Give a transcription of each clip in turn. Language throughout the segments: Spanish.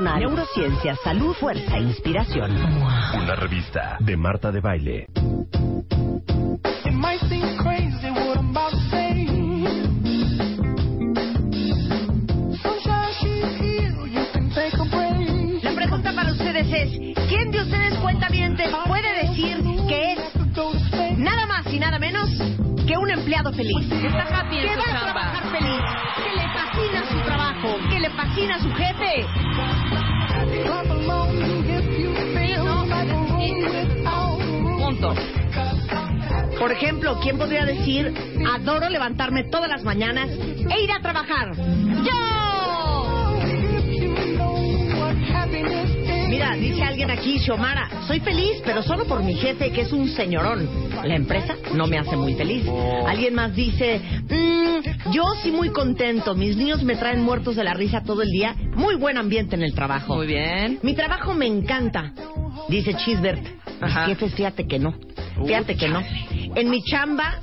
neurociencia, salud, fuerza e inspiración. Una revista de Marta de Baile. La pregunta para ustedes es, ¿quién de ustedes cuentavientes puede decir que es nada más y nada menos un empleado feliz? Está happy en que su va a trabajar feliz, que le fascina su trabajo, que le fascina su jefe. Punto. Por ejemplo, ¿quién podría decir, adoro levantarme todas las mañanas e ir a trabajar? ¡Yo! Mira, dice alguien aquí, Xiomara, soy feliz, pero solo por mi jefe, que es un señorón. La empresa no me hace muy feliz. Alguien más dice, "Mm, yo sí muy contento, mis niños me traen muertos de la risa todo el día, muy buen ambiente en el trabajo. Muy bien. Mi trabajo me encanta, dice Chisbert. Mis jefes, fíjate que no. Fíjate que no. En mi chamba,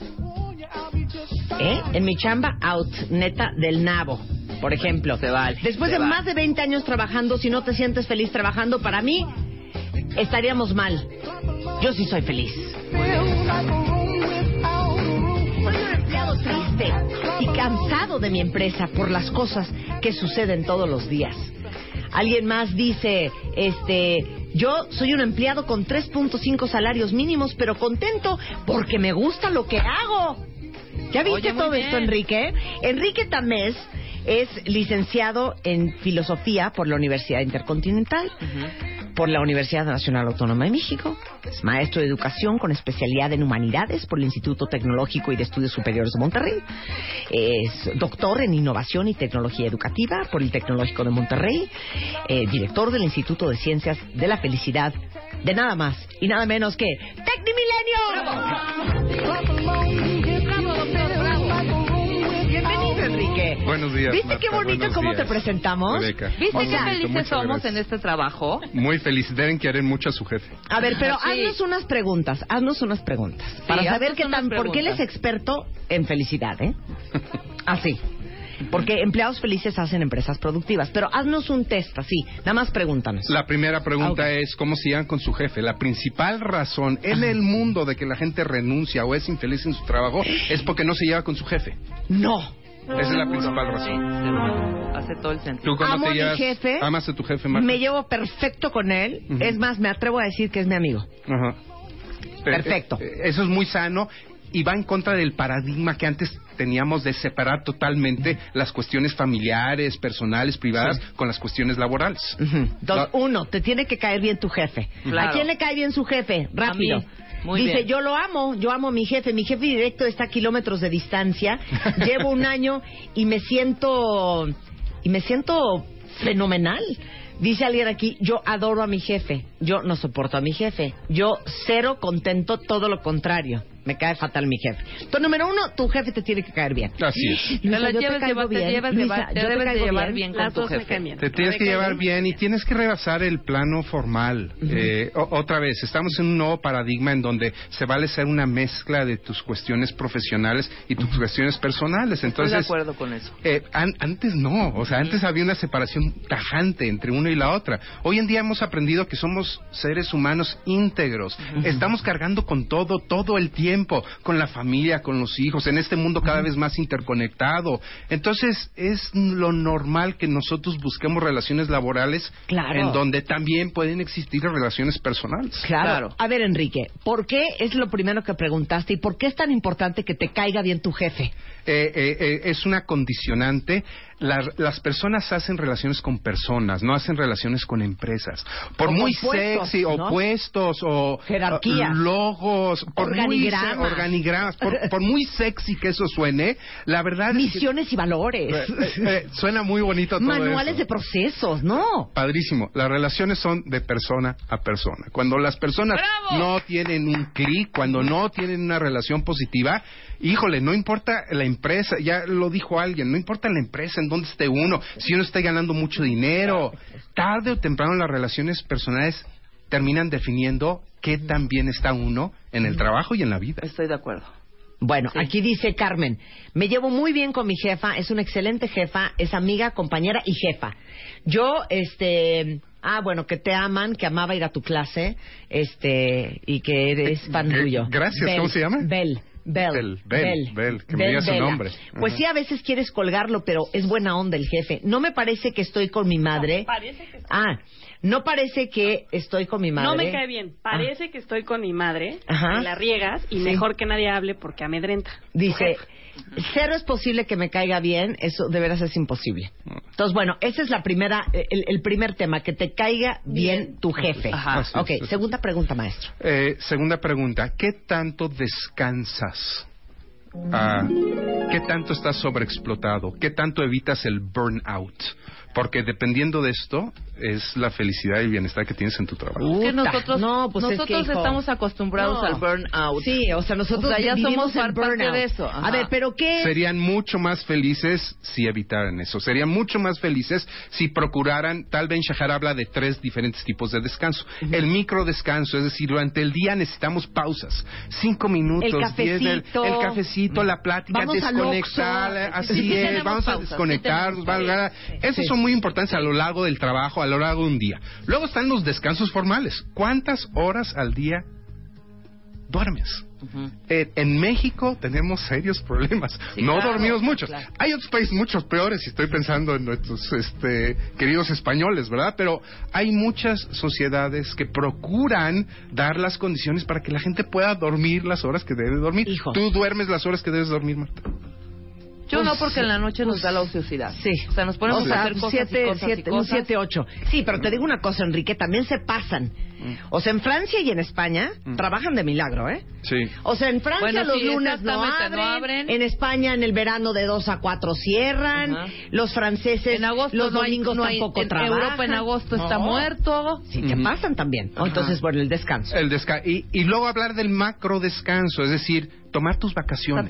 ¿eh? En mi chamba, out, neta, del nabo, por ejemplo. Se vale, Después se de vale. más de 20 años trabajando, si no te sientes feliz trabajando, para mí, estaríamos mal. Yo sí soy feliz. Soy un empleado triste y cansado de mi empresa por las cosas que suceden todos los días. Alguien más dice, este, yo soy un empleado con 3.5 salarios mínimos, pero contento porque me gusta lo que hago. ¿Ya viste Oye, todo esto, Enrique? Enrique Tamés es licenciado en Filosofía por la Universidad Intercontinental, por la Universidad Nacional Autónoma de México, es maestro de Educación con especialidad en Humanidades por el Instituto Tecnológico y de Estudios Superiores de Monterrey, es doctor en Innovación y Tecnología Educativa por el Tecnológico de Monterrey, eh, director del Instituto de Ciencias de la Felicidad, de nada más y nada menos que Tecnimilenio. Enrique. Buenos días. ¿Viste Marta, qué bonito cómo te días. presentamos? Rebeca. ¿Viste Muy qué bonito, felices somos gracias. en este trabajo? Muy feliz. Deben querer mucho a su jefe. A ver, pero Sí. haznos unas preguntas, haznos unas preguntas. para saber qué tan, porque él es experto en felicidad, ¿eh? Así. Porque empleados felices hacen empresas productivas. Pero haznos un test así, nada más pregúntanos. La primera pregunta Ok. es cómo se llevan con su jefe. La principal razón en el mundo de que la gente renuncia o es infeliz en su trabajo es porque no se lleva con su jefe. No. Esa es la principal razón. Seguro. Hace todo el sentido. ¿Tú cuando Amo te a mi llevas, jefe. amas a tu jefe, Marta? Me llevo perfecto con él. Ujú. Es más, me atrevo a decir que es mi amigo. Ajá. Perfecto. Eh, eh, Eso es muy sano y va en contra del paradigma que antes teníamos de separar totalmente las cuestiones familiares, personales, privadas con las cuestiones laborales. Ujú. Dos, La- uno, te tiene que caer bien tu jefe. Claro. ¿A quién le cae bien su jefe? Rápido. Muy Dice, bien. yo lo amo, yo amo a mi jefe. Mi jefe directo está a kilómetros de distancia. Llevo un año y me siento y me siento fenomenal. Dice alguien aquí, yo adoro a mi jefe, yo no soporto a mi jefe, yo cero contento, todo lo contrario, me cae fatal mi jefe. Entonces, número uno, tu jefe te tiene que caer bien. Así es. Te Luisa, la yo llevas, caigo lleva- te bien. llevas, Luisa, llevar- te yo debes de caigo llevar bien con tu jefe. bien. Te tienes que ¿Me cae llevar bien y tienes que rebasar el plano formal. Eh, o- otra vez, estamos en un nuevo paradigma en donde se vale ser una mezcla de tus cuestiones profesionales y tus cuestiones personales. Estoy Entonces, de acuerdo con eso. Eh, an- antes no, o sea, antes había una separación tajante entre una y la otra. Hoy en día hemos aprendido que somos seres humanos íntegros. Estamos cargando con todo, todo el tiempo, con la familia, con los hijos, en este mundo cada vez más interconectado. Entonces, es lo normal que nosotros busquemos relaciones laborales Claro. en donde también pueden existir relaciones personales. Claro. Claro. A ver, Enrique, ¿por qué es lo primero que preguntaste y por qué es tan importante que te caiga bien tu jefe? Eh, eh, eh, es una condicionante. La- las personas hacen relaciones con personas, no hacen relaciones con empresas. Por O muy sexy, ¿no? o puestos, o Jerarquías. o logos, por Organigramas. muy organigramas, por, por muy sexy que eso suene, la verdad es que- Misiones y valores. Eh, eh, eh, suena muy bonito todo Manuales eso. de procesos, ¿no? Padrísimo. Las relaciones son de persona a persona. Cuando las personas ¡Bravo! no tienen un clic, cuando no tienen una relación positiva, híjole, no importa la empresa, ya lo dijo alguien, no importa la empresa, en dónde esté uno, si uno está ganando mucho dinero, tarde o temprano las relaciones personales terminan definiendo qué tan bien está uno en el trabajo y en la vida. Estoy de acuerdo. Bueno, Sí. aquí dice Carmen, me llevo muy bien con mi jefa, es una excelente jefa, es amiga, compañera y jefa. Yo, este, ah, bueno, que te aman, que amaba ir a tu clase, este, y que eres fan Eh, tuyo. gracias, ¿cómo se llama? Bel. Bel, Bel, Bel, Bel, que me diga su nombre. Pues sí, a veces quieres colgarlo, pero es buena onda el jefe. No me parece que estoy con mi madre. parece que. Ah, no parece que estoy con mi madre. No me cae bien. Parece que estoy con mi madre, Ajá. la riegas y Sí. mejor que nadie hable porque amedrenta. Dice, cero es posible que me caiga bien, eso de veras es imposible. Entonces, bueno, esa es la primera, el, el primer tema, que te caiga bien, tu jefe. Ajá. Así Ok, es, segunda pregunta, maestro. Eh, segunda pregunta, ¿qué tanto descansas? Ah, ¿Qué tanto estás sobreexplotado? ¿Qué tanto evitas el burnout? Porque dependiendo de esto es la felicidad y el bienestar que tienes en tu trabajo. Puta. nosotros, No, pues es que, nosotros hijo, estamos acostumbrados no. al burnout. Sí, o sea, nosotros O sea, ya somos el parte de eso, ajá. A ver, pero ¿qué? Serían mucho más felices si evitaran eso. Serían mucho más felices si procuraran, tal vez Shahar habla de tres diferentes tipos de descanso. El micro descanso, es decir, durante el día necesitamos pausas. Cinco minutos, El diez, el, cafecito. el cafecito, la plática, Vamos desconectar, así Sí, sí es, vamos a sí desconectarnos. va- va- Esos Sí. son muy importantes a lo largo del trabajo, a lo largo de un día. Luego están los descansos formales. ¿Cuántas horas al día duermes? Eh, en México tenemos serios problemas. Sí, no claro, dormimos mucho. claro. Hay otros países muchos peores, y estoy pensando en nuestros este, queridos españoles, ¿verdad? Pero hay muchas sociedades que procuran dar las condiciones para que la gente pueda dormir las horas que debe dormir. Hijo. Tú duermes las horas que debes dormir, Marta. Yo Pues, no, porque en la noche nos da la ociosidad. Sí. O sea, nos ponemos O sea, a hacer cosas siete, y cosas y siete, un cosas. 7, 8. Sí, pero te digo una cosa, Enrique, también se pasan. O sea, en Francia y en España Mm. trabajan de milagro, ¿eh? Sí. O sea, en Francia Bueno, los sí, lunes no abren, no abren. en España en el verano de 2 a 4 cierran, Ajá. los franceses En agosto los no hay- domingos no hay- tampoco en trabajan. Europa en agosto está muerto. Sí, te Ujú. pasan también. Entonces, bueno, el descanso. El desca- y, y luego hablar del macro descanso, es decir, tomar tus vacaciones.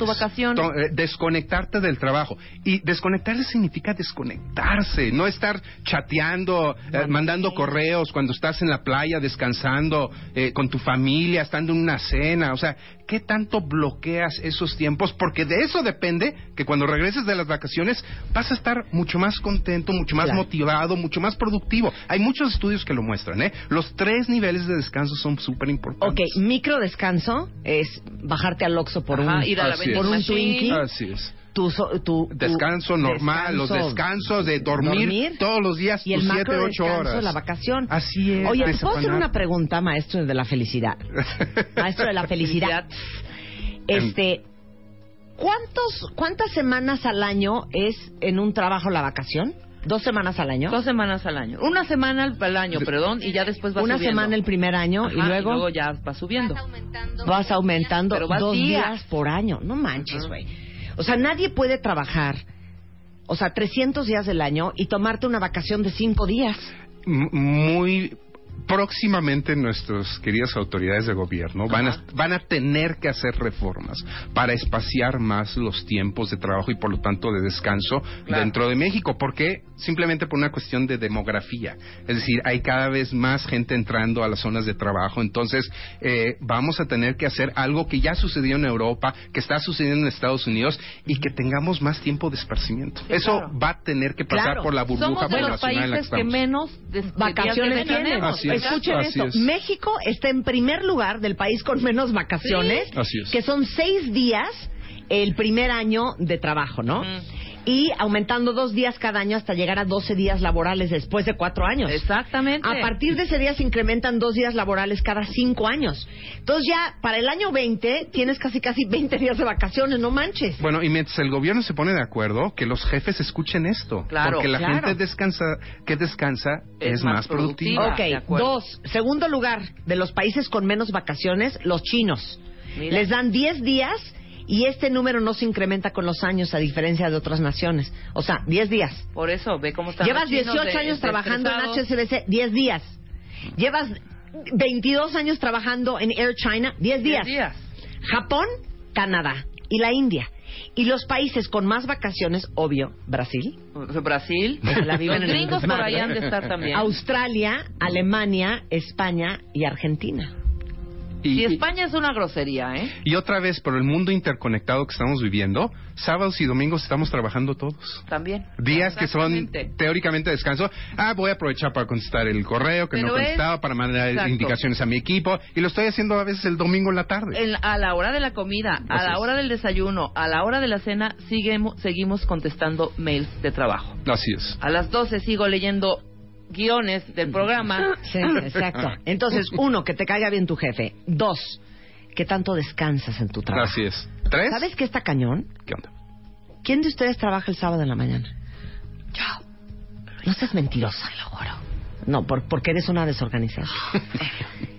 To- eh, desconectarte del trabajo. Y desconectarse significa desconectarse, no estar chateando, eh, mandando correos cuando estás en la playa descansando eh, con tu familia, estando en una cena. O sea, ¿qué tanto bloqueas esos tiempos? Porque de eso depende que cuando regreses de las vacaciones vas a estar mucho más contento, mucho más Claro. motivado, mucho más productivo. Hay muchos estudios que lo muestran, ¿eh? Los tres niveles de descanso son súper importantes. Ok, micro descanso es bajarte al Oxxo por Ajá, un, ir a la por un. Twinkie. Así es. Tu, so- tu- tu Descanso normal, los descanso, descansos de dormir, todos los días y el tus macro siete, ocho descanso, horas. la vacación. Así es. Oye, ¿te puedo hacer una pregunta, maestro de la felicidad? Maestro de la felicidad. Este, ¿cuántos, ¿cuántas semanas al año es en un trabajo la vacación? ¿Dos semanas al año? Dos semanas al año. Una semana al, al año, perdón, y ya después va Una subiendo. semana el primer año y Ajá, luego, ya va subiendo. vas aumentando vas dos días. días por año. No manches, güey. O sea, nadie puede trabajar, o sea, 300 días del año y tomarte una vacación de cinco días. M- muy próximamente nuestras queridas autoridades de gobierno van a, van a tener que hacer reformas para espaciar más los tiempos de trabajo y por lo tanto de descanso Claro. dentro de México. porque Simplemente por una cuestión de demografía. Es decir, hay cada vez más gente entrando a las zonas de trabajo. Entonces, eh, vamos a tener que hacer algo que ya sucedió en Europa, que está sucediendo en Estados Unidos y que tengamos más tiempo de esparcimiento. Sí, Eso claro. va a tener que pasar Claro. por la burbuja Somos de los en la que estamos. menos vacaciones tienen. Así es. Escuchen Así esto. es. México está en primer lugar del país con menos vacaciones, Sí. Así es. que son seis días el primer año de trabajo, ¿no? Y aumentando dos días cada año hasta llegar a 12 días laborales después de cuatro años. Exactamente. A partir de ese día se incrementan dos días laborales cada cinco años. Entonces ya para el año 20 tienes casi casi 20 días de vacaciones, no manches. Bueno, y mientras el gobierno se pone de acuerdo, que los jefes escuchen esto. Claro, porque la claro. gente descansa, que descansa Es es, más más productiva. Ok, dos. Segundo lugar, de los países con menos vacaciones, los chinos. Mira. Les dan 10 días y este número no se incrementa con los años a diferencia de otras naciones. O sea, 10 días. Por eso, ve cómo están Llevas los chinos 18 de- años de trabajando en. HSBC, 10 días. Llevas 22 años trabajando en Air China, 10 días. Diez días. Japón, Canadá y la India. Y los países con más vacaciones, obvio, Brasil, Brasil. la viven Los en el gringos por ahí han de estar también. Australia, Alemania, España y Argentina. Y Y, España es una grosería, ¿eh? y otra vez, por el mundo interconectado que estamos viviendo, sábados y domingos estamos trabajando todos. También. Días que son teóricamente descanso. Ah, voy a aprovechar para contestar el correo que no Pero he es- contestado, para mandar Exacto. indicaciones a mi equipo. Y lo estoy haciendo a veces el domingo en la tarde. En- a la hora de la comida, a la es. hora del desayuno, a la hora de la cena, seguimos, seguimos contestando mails de trabajo. Así es. A las 12 sigo leyendo guiones del programa. Sí, exacto. Entonces, uno, que te caiga bien tu jefe. Dos, que tanto descansas en tu trabajo. Así es. ¿Tres? ¿Sabes qué está cañón? ¿Qué onda? ¿Quién de ustedes trabaja el sábado en la mañana? Yo. No seas mentirosa, lo juro. No, por- porque eres una desorganizada.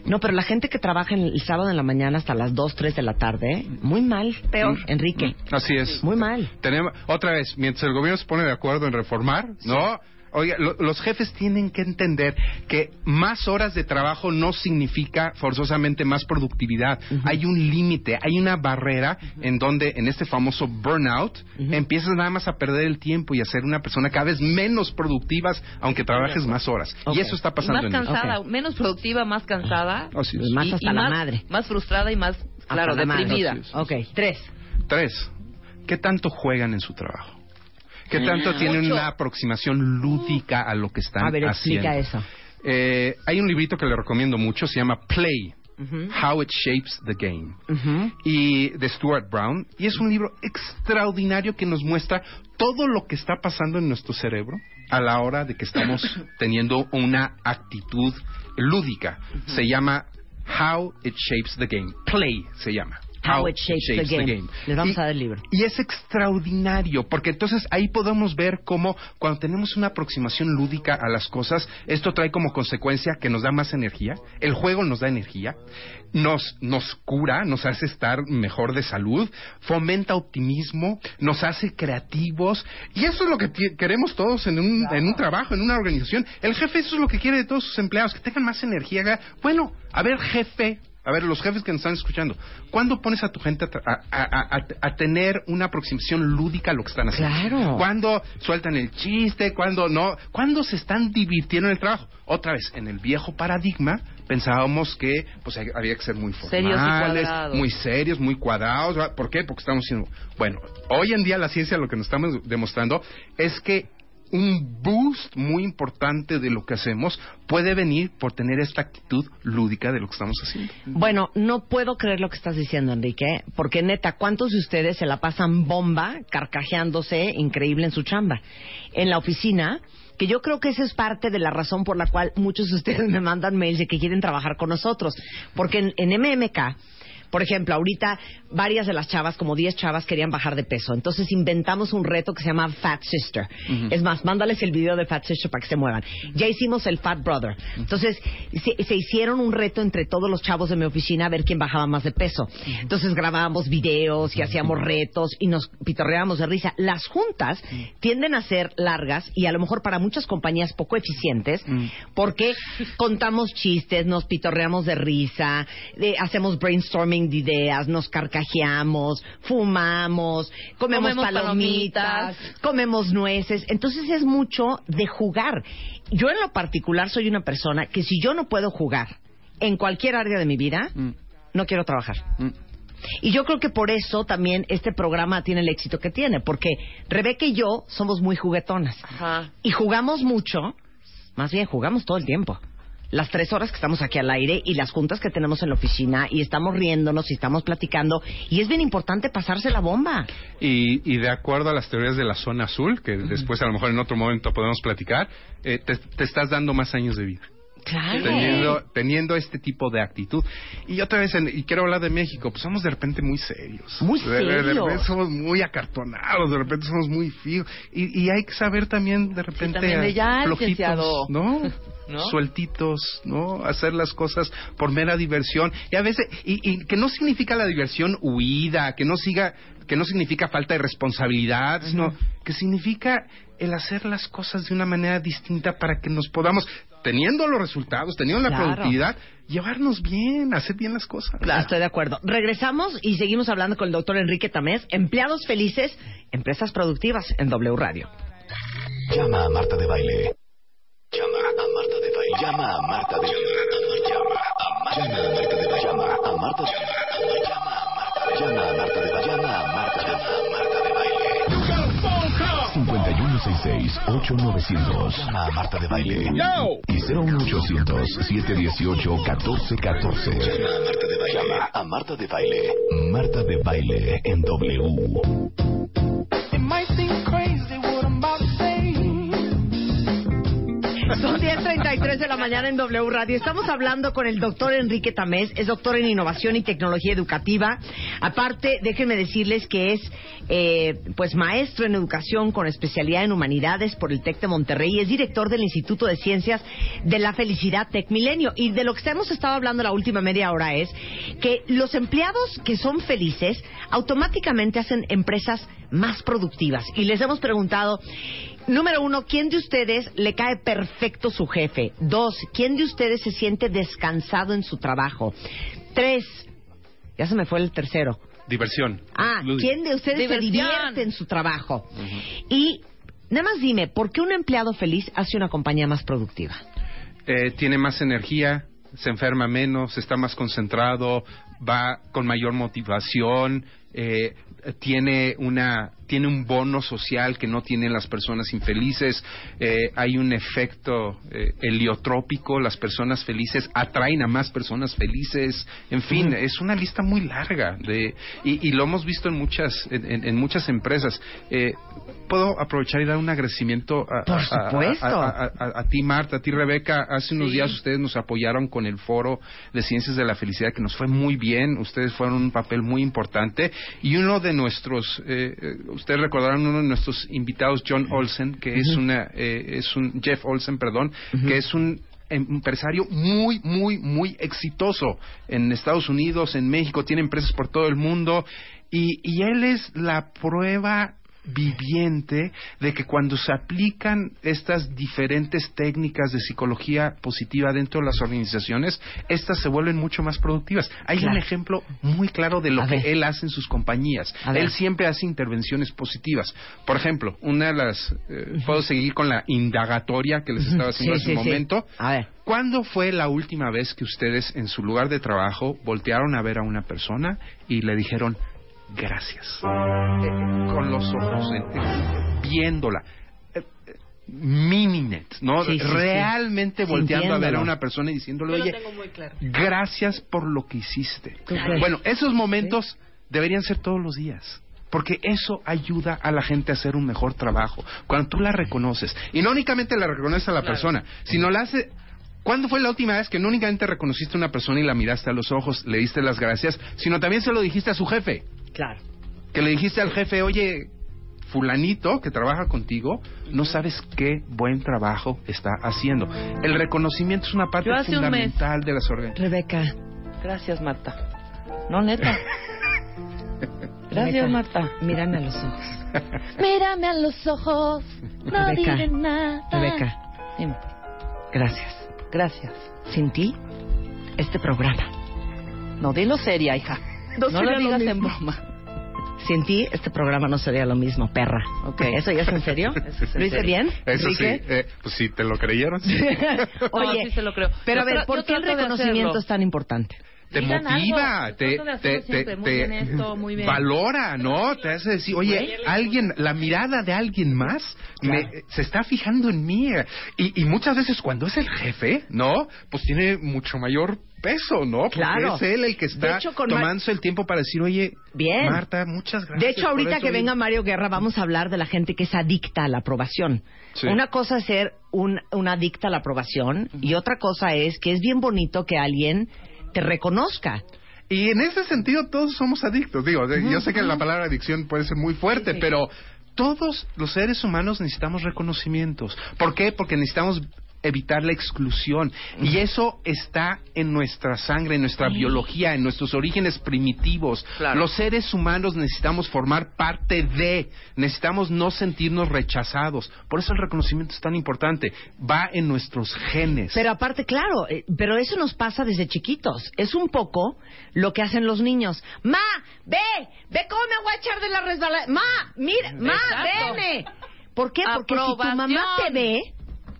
No, pero la gente que trabaja en el sábado en la mañana hasta las 2, 3 de la tarde, muy mal. Peor. Enrique. Así es. Muy mal. Tenemos, otra vez, mientras el gobierno se pone de acuerdo en reformar, ¿no? Oiga, lo- los jefes tienen que entender que más horas de trabajo no significa forzosamente más productividad. Hay un límite, hay una barrera en donde, en este famoso burnout, empiezas nada más a perder el tiempo y a ser una persona cada vez menos productiva, aunque trabajes más horas. Y eso está Y pasando más en cansada, menos productiva, más cansada. Y más hasta la más, madre. Más frustrada y más, claro, deprimida. Ok, tres. Tres, ¿qué tanto juegan en su trabajo? ¿Qué tanto tienen Mucho. una aproximación lúdica a lo que están A ver, explica haciendo? eso. Eh, hay un librito que le recomiendo mucho, se llama Play. How It Shapes the Game, y de Stuart Brown, y es un libro extraordinario que nos muestra todo lo que está pasando en nuestro cerebro a la hora de que estamos teniendo una actitud lúdica. Se llama How It Shapes the Game. Play se llama. How It Shapes the Game. Les vamos Y- a dar el libro. y es extraordinario, porque entonces ahí podemos ver cómo cuando tenemos una aproximación lúdica a las cosas, esto trae como consecuencia que nos da más energía, el juego nos da energía, nos, nos cura, nos hace estar mejor de salud, fomenta optimismo, nos hace creativos, y eso es lo que queremos todos en un, en un trabajo, en una organización. El jefe eso es lo que quiere de todos sus empleados, que tengan más energía. Bueno, a ver jefe, a ver, los jefes que nos están escuchando, ¿cuándo pones a tu gente a, a- a- a- a tener una aproximación lúdica a lo que están haciendo? Claro. ¿Cuándo sueltan el chiste? ¿Cuándo no? ¿Cuándo se están divirtiendo en el trabajo? Otra vez, en el viejo paradigma pensábamos que pues había que ser muy Serios y formales, cuadrados. muy serios, muy cuadrados. ¿Por qué? Porque estamos siendo... Bueno, hoy en día la ciencia lo que nos estamos demostrando es que un boost muy importante de lo que hacemos puede venir por tener esta actitud lúdica de lo que estamos haciendo. Bueno, no puedo creer lo que estás diciendo, Enrique, porque neta, ¿cuántos de ustedes se la pasan bomba, carcajeándose increíble en su chamba? En la oficina, que yo creo que esa es parte de la razón por la cual muchos de ustedes me mandan mails de que quieren trabajar con nosotros. Porque en, en MMK, por ejemplo, ahorita varias de las chavas, como 10 chavas, querían bajar de peso. Entonces inventamos un reto que se llama Fat Sister. Es más, mándales el video de Fat Sister para que se muevan. Ya hicimos el Fat Brother. Entonces se, se hicieron un reto entre todos los chavos de mi oficina a ver quién bajaba más de peso. Entonces grabábamos videos y hacíamos retos y nos pitorreábamos de risa. Las juntas tienden a ser largas y a lo mejor para muchas compañías poco eficientes porque contamos chistes, nos pitorreamos de risa, de- hacemos brainstorming de ideas, nos carcajeamos, fumamos, comemos, Comemos palomitas, palomitas. comemos nueces. Entonces es mucho de jugar. Yo en lo particular soy una persona que si yo no puedo jugar en cualquier área de mi vida, no quiero trabajar. Y yo creo que por eso también este programa tiene el éxito que tiene, porque Rebeca y yo somos muy juguetonas. Ajá. Y jugamos mucho, más bien jugamos todo el tiempo. Las tres horas que estamos aquí al aire y las juntas que tenemos en la oficina y estamos riéndonos y estamos platicando y es bien importante pasarse la bomba. Y, y de acuerdo a las teorías de la zona azul, que después a lo mejor en otro momento podemos platicar, eh, te, te estás dando más años de vida. Claro. Teniendo, teniendo este tipo de actitud. Y otra vez, en- y quiero hablar de México, pues somos de repente muy serios. Muy De- de- De, serios. repente somos muy acartonados, de repente somos muy fíos. Y, y hay que saber también, de repente, también de ya, flojitos. ¿no? ¿No? Sueltitos, ¿no? Hacer las cosas por mera diversión. Y a veces, y, y que no significa la diversión huida, que no siga, que no significa falta de responsabilidad, sino que significa el hacer las cosas de una manera distinta para que nos podamos, teniendo los resultados, teniendo la Claro. productividad, llevarnos bien, hacer bien las cosas. Estoy de acuerdo. Regresamos y seguimos hablando con el doctor Enrique Tamés. Empleados felices, empresas productivas en W Radio. Llama a Marta de Baile. 681-900. Llama a Marta de Baile. Y 01800-718-1414. Llama a Marta de Baile. Llama a Marta de Baile. Marta de Baile en W. Son 10.33 de la mañana en W Radio. Estamos hablando con el doctor Enrique Tamés, es doctor en innovación y tecnología educativa, Aparte, déjenme decirles que es eh, pues maestro en Educación con especialidad en Humanidades por el TEC de Monterrey. Es director del Instituto de Ciencias de la Felicidad Tec Milenio. Y de lo que hemos estado hablando la última media hora es que los empleados que son felices automáticamente hacen empresas más productivas. Y les hemos preguntado... Número uno, ¿quién de ustedes le cae perfecto su jefe? Dos, ¿quién de ustedes se siente descansado en su trabajo? Tres, ya se me fue el tercero. Diversión. Ah. ¿quién de ustedes Diversión. se divierte en su trabajo? Y nada más dime, ¿por qué un empleado feliz hace una compañía más productiva? eh, tiene más energía, se enferma menos, está más concentrado, va con mayor motivación, eh, tiene una tiene un bono social que no tienen las personas infelices, eh, hay un efecto eh, heliotrópico, las personas felices atraen a más personas felices, en fin, es una lista muy larga de y, y lo hemos visto en muchas en, en- en muchas empresas. Eh, Puedo aprovechar y dar un agradecimiento a, Por supuesto. a- a- a- a ti, Marta, a ti, Rebeca. Hace unos Sí. días ustedes nos apoyaron con el foro de Ciencias de la Felicidad, que nos fue muy bien. Ustedes fueron un papel muy importante. Y uno de nuestros, eh, eh, ustedes recordarán uno de nuestros invitados, John Olsen, que es una, eh, es un, Jeff Olsen, perdón, que es un empresario muy, muy, muy exitoso en Estados Unidos, en México, tiene empresas por todo el mundo y, y él es la prueba viviente de que cuando se aplican estas diferentes técnicas de psicología positiva dentro de las organizaciones, estas se vuelven mucho más productivas. Hay Claro. un ejemplo muy claro de lo A que ver. él hace en sus compañías. A ver. Él siempre hace intervenciones positivas. Por ejemplo, una de las... eh, puedo seguir con la indagatoria que les estaba haciendo Sí, hace un sí. momento. A ver. ¿Cuándo fue la última vez que ustedes en su lugar de trabajo voltearon a ver a una persona y le dijeron gracias? Eh, con los ojos, eh, eh, viéndola. Eh, eh, meaning it, ¿no? Sí, sí, sí. Realmente volteando a ver a una persona y diciéndole, Yo oye, claro. gracias por lo que hiciste. Claro. Bueno, esos momentos deberían ser todos los días. Porque eso ayuda a la gente a hacer un mejor trabajo. Cuando tú la reconoces. Y no únicamente la reconoces a la persona, sino la hace... ¿Cuándo fue la última vez que no únicamente reconociste a una persona y la miraste a los ojos, le diste las gracias, sino también se lo dijiste a su jefe? Claro. Que le dijiste al jefe, oye, fulanito que trabaja contigo, no sabes qué buen trabajo está haciendo. El reconocimiento es una parte un fundamental de las organizaciones. Rebeca. Gracias, Marta. No, neta. Gracias, Marta. Mírame a los ojos. Mírame a los ojos, no Rebeca. diré nada. Rebeca, Dime. gracias. Gracias. Sin ti, este programa. No, dilo seria, hija. No No, lo lo digas en broma. Sin ti, este programa no sería lo mismo, perra. Ok. ¿Eso ya es en serio? Eso es en ¿Lo hice serio. bien? Eso sí, eh, pues sí, te lo creyeron. sí. Oye, No, sí se lo creo. pero a ver, ¿por qué el reconocimiento es tan importante? Te Digan motiva, algo. te, te, siempre. te- Muy bien esto, muy bien. valora, ¿no? Te hace decir, oye, alguien, la mirada de alguien más me- se está fijando en mí. Y, y muchas veces cuando es el jefe, ¿no? Pues tiene mucho mayor peso, ¿no? Porque Claro. es él el que está hecho, tomándose el tiempo para decir, oye, Bien. Marta, muchas gracias. De hecho, ahorita eso". que venga Mario Guerra, vamos a hablar de la gente que es adicta a la aprobación. Sí. Una cosa es ser un, una adicta a la aprobación y otra cosa es que es bien bonito que alguien te reconozca. Y en ese sentido todos somos adictos. Digo, yo sé que la palabra adicción puede ser muy fuerte, pero todos los seres humanos necesitamos reconocimientos. ¿Por qué? Porque necesitamos evitar la exclusión. Y eso está en nuestra sangre, en nuestra biología, en nuestros orígenes primitivos. Claro. Los seres humanos necesitamos formar parte de, necesitamos no sentirnos rechazados. Por eso el reconocimiento es tan importante. Va en nuestros genes. Pero aparte, claro, eh, pero eso nos pasa desde chiquitos. Es un poco lo que hacen los niños. Ma, ve, ve cómo me voy a echar de la resbalada. Ma, mira, ma, Exacto. veme. ¿Por qué? Porque si tu mamá te ve,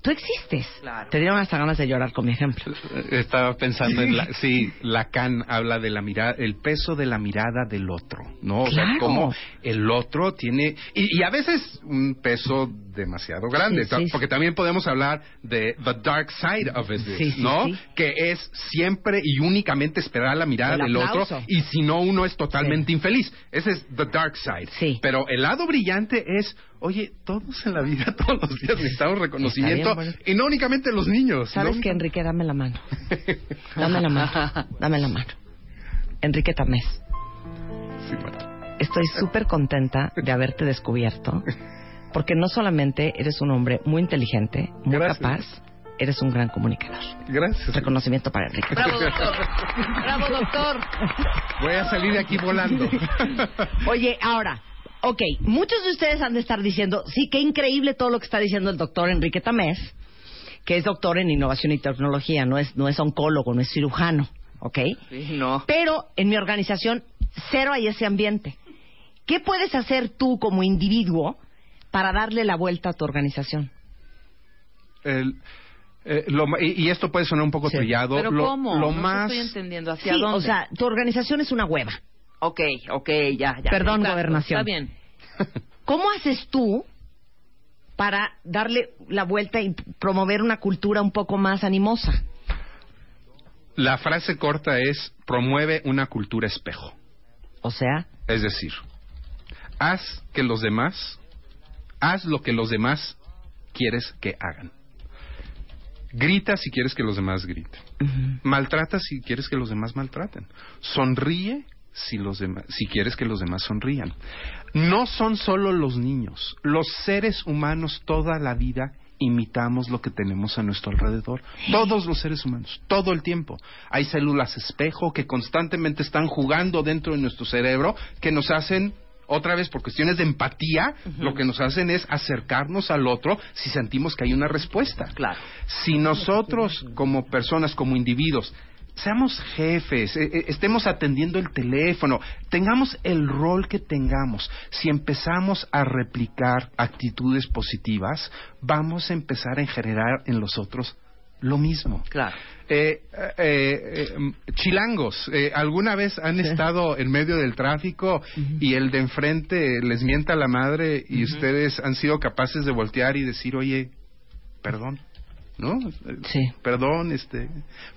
tú existes. Claro. Te dieron hasta ganas de llorar con mi ejemplo. Estaba pensando en la, sí, Lacan habla de la mirada, el peso de la mirada del otro, ¿no? O sea, como el otro tiene y, y a veces un peso demasiado grande, Sí, sí, sí. porque también podemos hablar de the dark side of it, Sí, sí, ¿no? sí. Que es siempre y únicamente esperar la mirada El del aplauso. otro y si no uno es totalmente infeliz. Ese es the dark side. Sí. Pero el lado brillante es, oye, todos en la vida todos los días necesitamos reconocimiento bueno. y no únicamente los niños. ¿Sabes ¿no? qué, Enrique? Dame la mano. Dame la mano. Dame la mano. Enrique Tamés, Sí, estoy súper contenta de haberte descubierto, porque no solamente eres un hombre muy inteligente, muy Gracias. capaz, eres un gran comunicador. Gracias. Reconocimiento para Enrique. Bravo, doctor. Bravo, doctor. Voy a salir de aquí volando. Oye, ahora, ok, muchos de ustedes han de estar diciendo, sí, qué increíble todo lo que está diciendo el doctor Enrique Tamés, que es doctor en innovación y tecnología, no es, no es oncólogo, no es cirujano, ¿ok? Sí, no. Pero en mi organización, cero hay ese ambiente. ¿Qué puedes hacer tú como individuo para darle la vuelta a tu organización? El- eh, lo ma- y, y esto puede sonar un poco Sí. trillado. Pero lo, ¿cómo? Lo no más. estoy entendiendo. ¿Hacia Sí, dónde? o sea, tu organización es una hueva. Ok, ok, ya, ya. Perdón, Exacto, gobernación. Está bien. ¿Cómo haces tú para darle la vuelta y promover una cultura un poco más animosa? La frase corta es: promueve una cultura espejo. O sea, Es decir, haz que los demás. Haz lo que los demás quieres que hagan. Grita si quieres que los demás griten. Maltrata si quieres que los demás maltraten. Sonríe si, los demás, si quieres que los demás sonrían. No son solo los niños. Los seres humanos toda la vida imitamos lo que tenemos a nuestro alrededor. Todos los seres humanos, todo el tiempo. Hay células espejo que constantemente están jugando dentro de nuestro cerebro que nos hacen otra vez por cuestiones de empatía, lo que nos hacen es acercarnos al otro si sentimos que hay una respuesta. Claro. Si nosotros como personas, como individuos, seamos jefes, eh, eh, estemos atendiendo el teléfono, tengamos el rol que tengamos, si empezamos a replicar actitudes positivas, vamos a empezar a generar en los otros lo mismo. Claro. Eh, eh, eh, chilangos, eh, ¿alguna vez han estado en medio del tráfico y el de enfrente les mienta la madre y ustedes han sido capaces de voltear y decir, oye, perdón, ¿no? Sí. Perdón, este.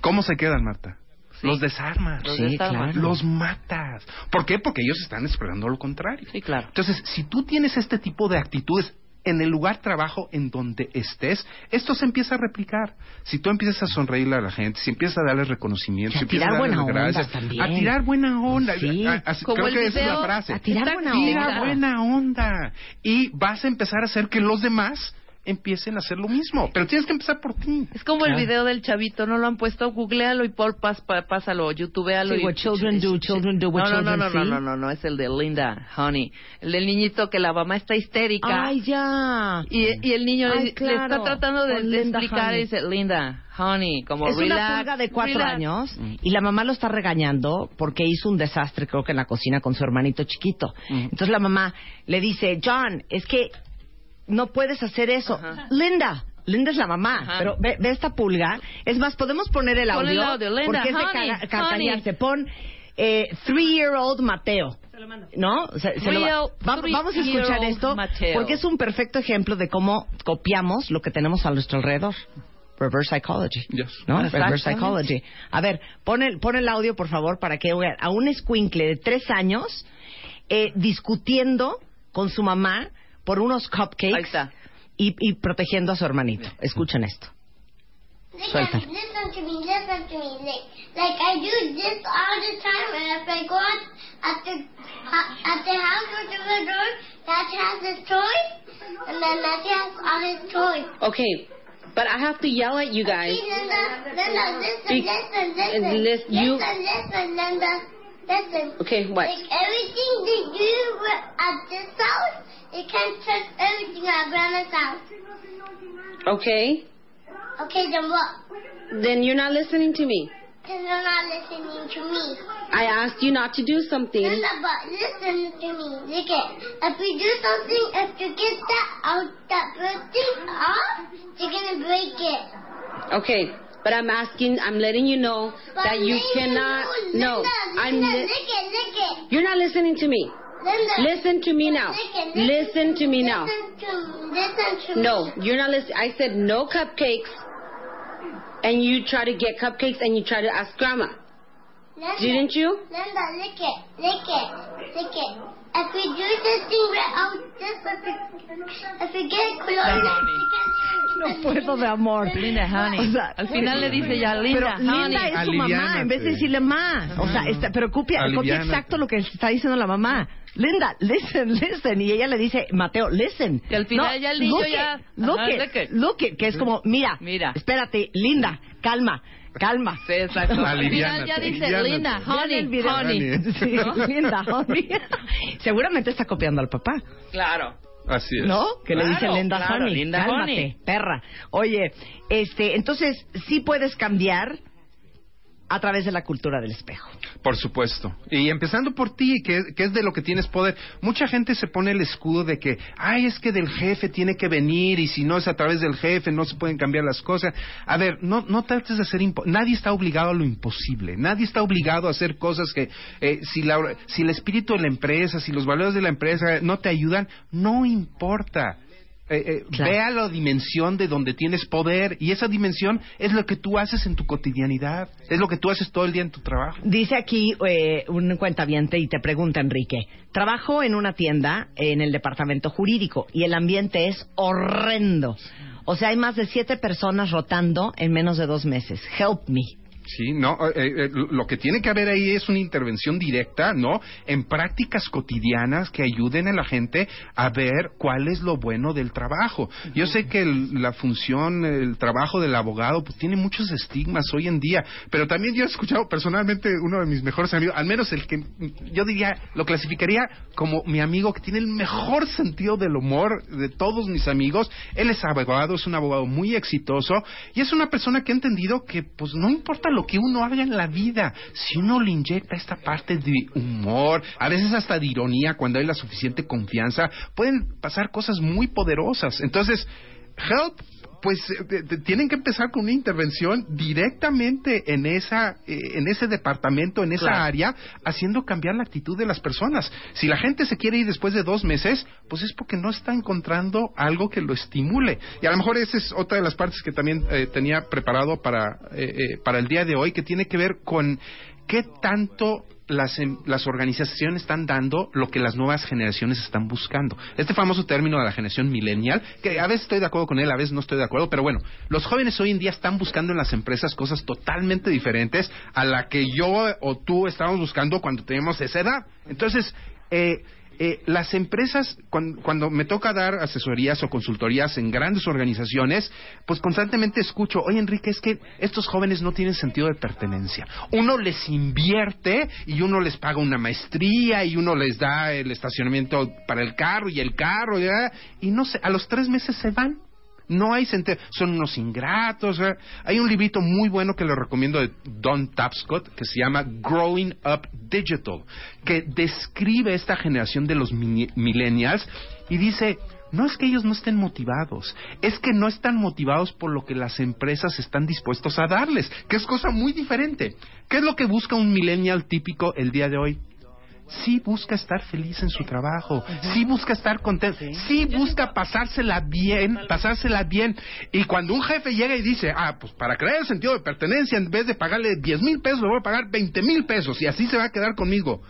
¿Cómo se quedan, Marta? Sí. Los desarmas. Los Sí, desarmas. claro. Los matas. ¿Por qué? Porque ellos están esperando lo contrario. Sí, claro. Entonces, si tú tienes este tipo de actitudes en el lugar trabajo en donde estés, esto se empieza a replicar. Si tú empiezas a sonreírle a la gente, si empiezas a darle reconocimiento, Y a si empiezas tirar a darles buena onda gracias, también. a tirar buena onda. Sí. A- a- Como creo el que esa es la frase. a tirar buena Tira onda. buena onda. Y vas a empezar a hacer que los demás empiecen a hacer lo mismo. Pero tienes que empezar por ti. Es como Claro. el video del chavito, no lo han puesto, googlealo y por pas, pa- pásalo, youtubealo. Sí, y what children do, children do what no, no, no, children no, no, see. no, no, no, es el de Linda, honey. El del niñito que la mamá está histérica. Ay, ya. Y, y el niño Ay, le, está tratando de, explicar honey. y dice, Linda, honey, como es relax. una pulga de cuatro relax". años y la mamá lo está regañando porque hizo un desastre, creo que en la cocina con su hermanito chiquito. Entonces la mamá le dice, John, es que no puedes hacer eso. Ajá. Linda, Linda es la mamá, Ajá. pero ve, ve esta pulga. Es más, podemos poner el Pon audio, el audio, Linda, porque es de carcajearse. Pon eh, three-year-old Mateo. ¿No? Se- se lo va- Real va- vamos a escuchar esto Mateo. porque es un perfecto ejemplo de cómo copiamos lo que tenemos a nuestro alrededor. Reverse psychology. Yes. ¿No? Reverse psychology. A ver, pon el, pon el audio, por favor, para que oigan a un escuincle de tres años eh, discutiendo con su mamá por unos Ahí cupcakes está. y, y protegiendo a su hermanito. Escuchen esto. Listen, Suéltalo. listen to me, listen to me. Like, like I do this all the time, and if I go out at the at the house with the door, Matthew has his toys, and then Matthew has all his toys. Okay, but I have to yell at you guys. See, Linda, Linda, listen, listen, listen, and lis- you- listen, listen, Linda, listen. Okay, what? Like everything that you do at this house, you can't touch everything at Grandma's house. Okay, Okay, then what? then you're not listening to me. Because you're not listening to me. I asked you not to do something. Linda, but listen to me. Look at if we do something, if you get that out, that thing off, you're gonna break it. Okay, but I'm asking, I'm letting you know But that you cannot. No, Linda, I'm. Linda, Li- look it, look it. you're not listening to me. Linda, Listen to me now. Listen to me now. To, listen to No, you're not listening. I said no cupcakes, and you try to get cupcakes, and you try to ask grandma. Didn't you? Linda, look it, look it, look it. If we do this thing right out, this if we, if we get close. No puedo de amor. Linda, honey. O sea, Al final le dice ya, Linda, pero honey. Linda es su mamá en vez de decirle ma. O sea, está, pero copia, copia exacto lo que está diciendo la mamá. Linda, listen, listen. Y ella le dice, Mateo, listen. Y al final ya el niño look ya- it, Look Ajá, it, look it. look it, que es como, mira, Mira. espérate, Linda, calma, calma. Sí, exacto. Al final ya Aliviánate, dice. Linda, honey, el video. honey. Sí, Linda, honey. Seguramente está copiando al papá. Claro. Así es. ¿No? Que le Claro, dice Linda claro, Honey. Linda Cálmate, Honey. perra. Oye, este, entonces sí puedes cambiar a través de la cultura del espejo. Por supuesto. Y empezando por ti, que, que es de lo que tienes poder. Mucha gente se pone el escudo de que, ay, es que del jefe tiene que venir y si no es a través del jefe no se pueden cambiar las cosas. A ver, no, no trates de hacer... Nadie está obligado a lo imposible. Nadie está obligado a hacer cosas que, eh, si, la, si el espíritu de la empresa, si los valores de la empresa no te ayudan, no importa. Eh, eh, Claro. Ve a la dimensión de donde tienes poder y esa dimensión es lo que tú haces en tu cotidianidad, es lo que tú haces todo el día en tu trabajo. Dice aquí eh, un cuentaviente y te pregunta, Enrique, trabajo en una tienda en el departamento jurídico y el ambiente es horrendo. O sea, hay más de siete personas rotando en menos de dos meses. Help me. Sí, no, eh, eh, lo que tiene que haber ahí es una intervención directa, ¿no? En prácticas cotidianas que ayuden a la gente a ver cuál es lo bueno del trabajo. Yo sé que el- la función, el trabajo del abogado, pues tiene muchos estigmas hoy en día, pero también yo he escuchado personalmente uno de mis mejores amigos, al menos el que yo diría, lo clasificaría como mi amigo que tiene el mejor sentido del humor de todos mis amigos. Él es abogado, es un abogado muy exitoso y es una persona que ha entendido que pues no importa lo que uno haga en la vida, si uno le inyecta esta parte de humor, a veces hasta de ironía cuando hay la suficiente confianza, pueden pasar cosas muy poderosas. Entonces, help pues eh, de- de- tienen que empezar con una intervención directamente en esa eh, en ese departamento en esa Claro. área haciendo cambiar la actitud de las personas si la gente se quiere ir después de dos meses pues es porque no está encontrando algo que lo estimule y a lo mejor esa es otra de las partes que también eh, tenía preparado para eh, eh, para el día de hoy que tiene que ver con qué tanto las, em- las organizaciones están dando lo que las nuevas generaciones están buscando. Este famoso término de la generación millennial, que a veces estoy de acuerdo con él, a veces no estoy de acuerdo, pero bueno, los jóvenes hoy en día están buscando en las empresas cosas totalmente diferentes a la que yo o tú estábamos buscando cuando teníamos esa edad. Entonces, eh, eh, las empresas, cuan- cuando, me toca dar asesorías o consultorías en grandes organizaciones, pues constantemente escucho, oye Enrique, es que estos jóvenes no tienen sentido de pertenencia. Uno les invierte y uno les paga una maestría y uno les da el estacionamiento para el carro y el carro, ¿ya? y no sé, a los tres meses se van. No hay sentido, son unos ingratos. ¿eh? Hay un librito muy bueno que le recomiendo de Don Tapscott que se llama Growing Up Digital, que describe esta generación de los millennials y dice, no es que ellos no estén motivados, es que no están motivados por lo que las empresas están dispuestos a darles, que es cosa muy diferente. ¿Qué es lo que busca un millennial típico el día de hoy? Sí busca estar feliz en su trabajo, sí busca estar contento, sí busca pasársela bien, pasársela bien. Y cuando un jefe llega y dice, ah, pues para crear el sentido de pertenencia, en vez de pagarle 10 mil pesos, le voy a pagar 20 mil pesos y así se va a quedar conmigo.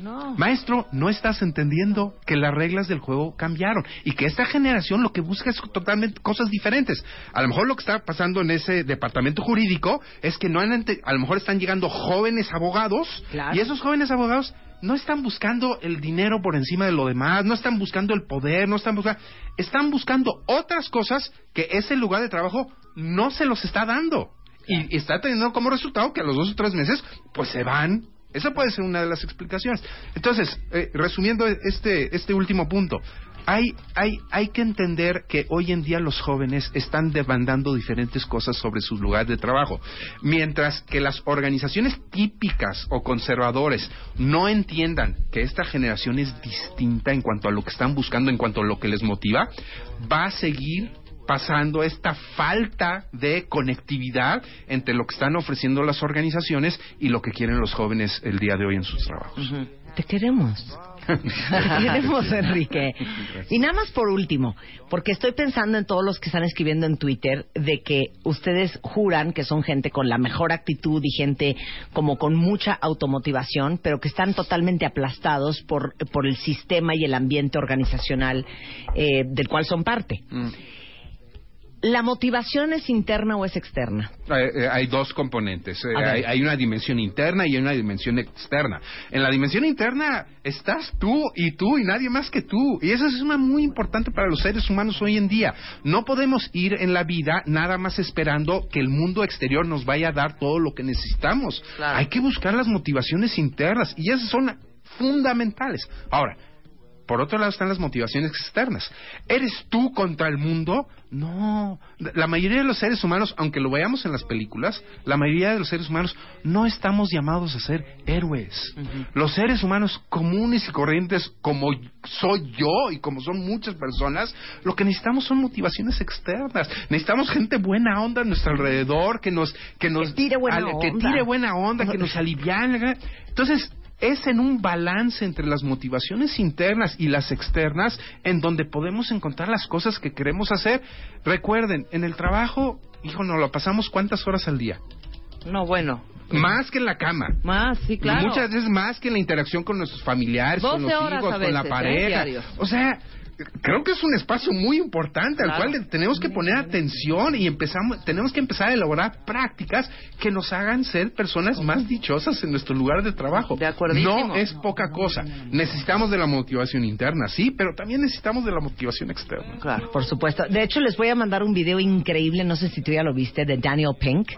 No. Maestro, no estás entendiendo que las reglas del juego cambiaron y que esta generación lo que busca es totalmente cosas diferentes. A lo mejor lo que está pasando en ese departamento jurídico es que no han a lo mejor están llegando jóvenes abogados Claro. y esos jóvenes abogados no están buscando el dinero por encima de lo demás, no están buscando el poder, no están buscando, están buscando otras cosas que ese lugar de trabajo no se los está dando. Y, está teniendo como resultado que a los dos o tres meses, pues se van. Esa puede ser una de las explicaciones. Entonces, eh, resumiendo este, este último punto, hay, hay, hay que entender que hoy en día los jóvenes están demandando diferentes cosas sobre su lugar de trabajo. Mientras que las organizaciones típicas o conservadores no entiendan que esta generación es distinta en cuanto a lo que están buscando, en cuanto a lo que les motiva, va a seguir pasando esta falta de conectividad entre lo que están ofreciendo las organizaciones y lo que quieren los jóvenes el día de hoy en sus trabajos. Te queremos, Enrique. Y nada más por último, porque estoy pensando en todos los que están escribiendo en Twitter de que ustedes juran que son gente con la mejor actitud y gente como con mucha automotivación, pero que están totalmente aplastados por, por el sistema y el ambiente organizacional eh, del cual son parte. ¿La motivación es interna o es externa? Eh, eh, hay dos componentes. Eh, hay, hay una dimensión interna y hay una dimensión externa. En la dimensión interna estás tú y tú y nadie más que tú. Y eso es una muy importante para los seres humanos hoy en día. No podemos ir en la vida nada más esperando que el mundo exterior nos vaya a dar todo lo que necesitamos. Claro. Hay que buscar las motivaciones internas y esas son fundamentales. Ahora, por otro lado están las motivaciones externas. ¿Eres tú contra el mundo? No. La mayoría de los seres humanos, aunque lo veamos en las películas, la mayoría de los seres humanos no estamos llamados a ser héroes. Los seres humanos comunes y corrientes, como soy yo y como son muchas personas, lo que necesitamos son motivaciones externas. Necesitamos gente buena onda a nuestro alrededor, que nos... Que, nos, Que tire buena que onda. tire buena onda, que nos aliviane. Entonces, es en un balance entre las motivaciones internas y las externas en donde podemos encontrar las cosas que queremos hacer. Recuerden, en el trabajo, hijo, nos lo pasamos cuántas horas al día. No, bueno. Más que en la cama. Más, sí, claro. Muchas veces más que en la interacción con nuestros familiares, con 12 los hijos, con la veces, ¿eh? pareja. O sea, creo que es un espacio muy importante al Claro. cual tenemos que poner atención y empezamos, tenemos que empezar a elaborar prácticas que nos hagan ser personas más dichosas en nuestro lugar de trabajo. De acuerdísimo. No es poca cosa. Necesitamos de la motivación interna, sí, pero también necesitamos de la motivación externa. Claro. Por supuesto. De hecho, les voy a mandar un video increíble, no sé si tú ya lo viste, de Daniel Pink,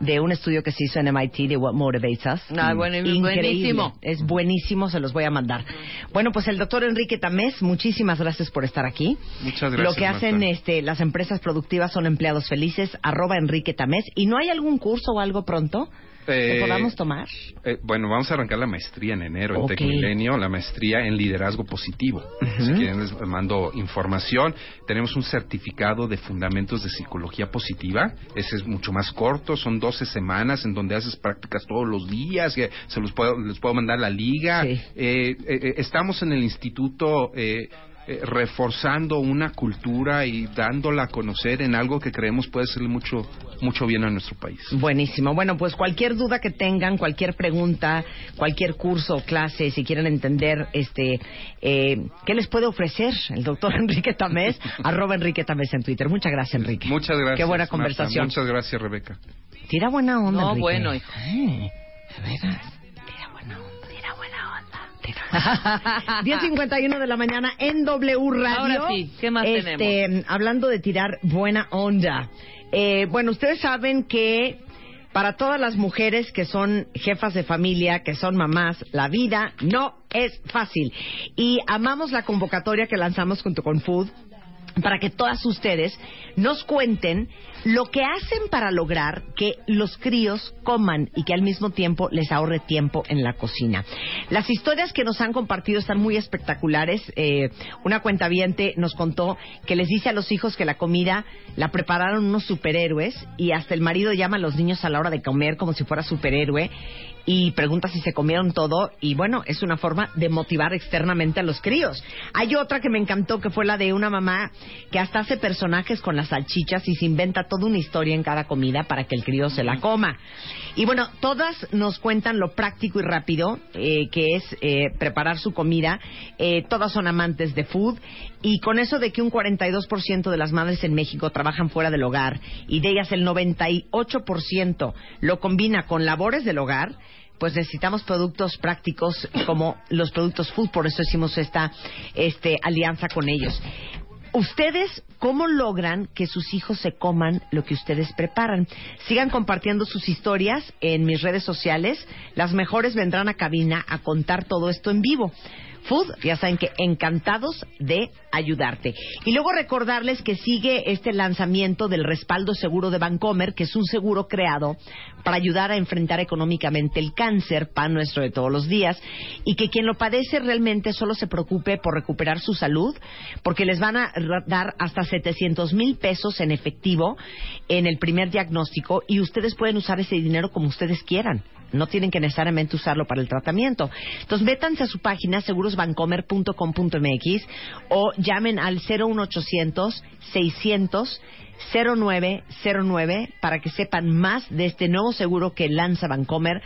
de un estudio que se hizo en MIT de What Motivates Us. Ah, bueno, Increíble. buenísimo. Es buenísimo, se los voy a mandar. Bueno, pues el doctor Enrique Tamés, muchísimas gracias por estar aquí. Muchas gracias, Lo que hacen Marta. este, las empresas productivas son empleados felices, arroba Enrique Tamés. ¿Y no hay algún curso o algo pronto Eh, podamos tomar? Eh, bueno, vamos a arrancar la maestría en enero en Tecmilenio, la maestría en liderazgo positivo. Si quieren les mando información. Tenemos un certificado de fundamentos de psicología positiva. Ese es mucho más corto, son 12 semanas en donde haces prácticas todos los días. que se los puedo, les puedo mandar la liga. Sí. Eh, eh, estamos en el instituto. eh, eh, reforzando una cultura y dándola a conocer en algo que creemos puede hacerle mucho mucho bien a nuestro país. Buenísimo. Bueno, pues cualquier duda que tengan, cualquier pregunta, cualquier curso o clase, si quieren entender este eh, qué les puede ofrecer el doctor Enrique Tamés, arroba Enrique Tamés en Twitter. Muchas gracias, Enrique. Muchas gracias. Qué buena Marta. conversación. Muchas gracias, Rebeca. Tira buena onda, No, Enrique. bueno, hijo. Eh, de veras. Tira buena onda. Tira buena onda. Tira- 10.51 de la mañana en W Radio. Ahora sí, ¿qué más Este, tenemos? Hablando de tirar buena onda. Eh, bueno, ustedes saben que para todas las mujeres que son jefas de familia, que son mamás, la vida no es fácil. Y amamos la convocatoria que lanzamos junto con Food para que todas ustedes nos cuenten lo que hacen para lograr que los críos coman y que al mismo tiempo les ahorre tiempo en la cocina. Las historias que nos han compartido están muy espectaculares. Eh, una cuentaviente nos contó que les dice a los hijos que la comida la prepararon unos superhéroes y hasta el marido llama a los niños a la hora de comer como si fuera superhéroe y pregunta si se comieron todo y bueno, es una forma de motivar externamente a los críos. Hay otra que me encantó que fue la de una mamá que hasta hace personajes con las salchichas y se inventa toda una historia en cada comida para que el crío se la coma. Y bueno, todas nos cuentan lo práctico y rápido eh, que es eh, preparar su comida. Eh, todas son amantes de food y con eso de que un 42% de las madres en México trabajan fuera del hogar y de ellas el 98% lo combina con labores del hogar, pues necesitamos productos prácticos como los productos food, por eso hicimos esta este, alianza con ellos. ¿Ustedes cómo logran que sus hijos se coman lo que ustedes preparan? Sigan compartiendo sus historias en mis redes sociales. Las mejores vendrán a cabina a contar todo esto en vivo. Food, ya saben que encantados de ayudarte. Y luego recordarles que sigue este lanzamiento del respaldo seguro de Bancomer, que es un seguro creado para ayudar a enfrentar económicamente el cáncer, pan nuestro de todos los días, y que quien lo padece realmente solo se preocupe por recuperar su salud, porque les van a dar hasta 700 mil pesos en efectivo en el primer diagnóstico y ustedes pueden usar ese dinero como ustedes quieran. No tienen que necesariamente usarlo para el tratamiento. Entonces, métanse a su página segurosbancomer.com.mx o llamen al 01800 600 0909 para que sepan más de este nuevo seguro que lanza Bancomer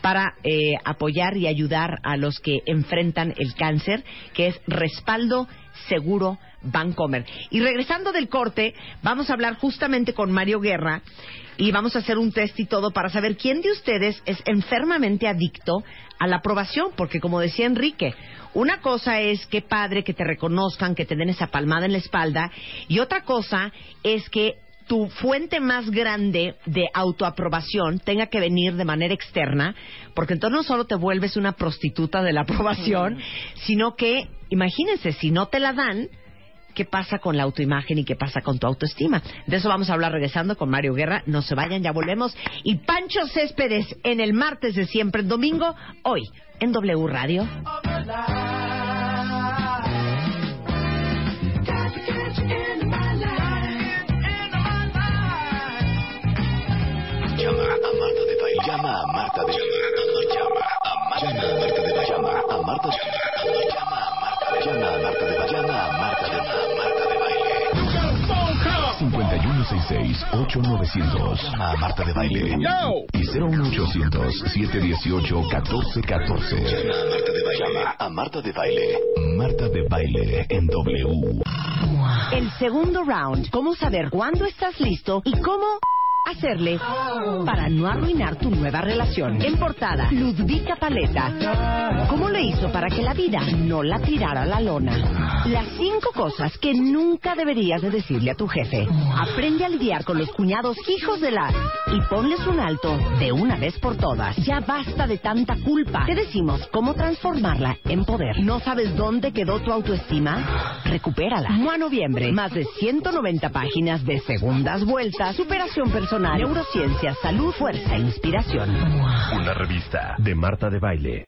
para eh, apoyar y ayudar a los que enfrentan el cáncer, que es respaldo seguro Bancomer. Y regresando del corte, vamos a hablar justamente con Mario Guerra y vamos a hacer un test y todo para saber quién de ustedes es enfermamente adicto a la aprobación, porque como decía Enrique, una cosa es que padre que te reconozcan, que te den esa palmada en la espalda, y otra cosa es que tu fuente más grande de autoaprobación tenga que venir de manera externa, porque entonces no solo te vuelves una prostituta de la aprobación, sino que, imagínense, si no te la dan, qué pasa con la autoimagen y qué pasa con tu autoestima. De eso vamos a hablar regresando con Mario Guerra. No se vayan, ya volvemos. Y Pancho Céspedes en el martes de siempre, en domingo, hoy, en W Radio. 5166-8900. Llama a Marta de Baile. Y 01800-718-1414. Llama a Marta de Baile. Llama a Marta de Baile. Marta de Baile en W. El segundo round. ¿Cómo saber cuándo estás listo y cómo hacerle para no arruinar tu nueva relación? En portada, Ludvika Paleta. ¿Cómo le hizo para que la vida no la tirara a la lona? Las cinco cosas que nunca deberías de decirle a tu jefe. Aprende a lidiar con los cuñados hijos de la y ponles un alto de una vez por todas. Ya basta de tanta culpa. Te decimos cómo transformarla en poder. ¿No sabes dónde quedó tu autoestima? Recupérala. Mua Noviembre. Más de 190 páginas de segundas vueltas, superación personal, neurociencia, salud, fuerza e inspiración. Una revista de Marta de Baile.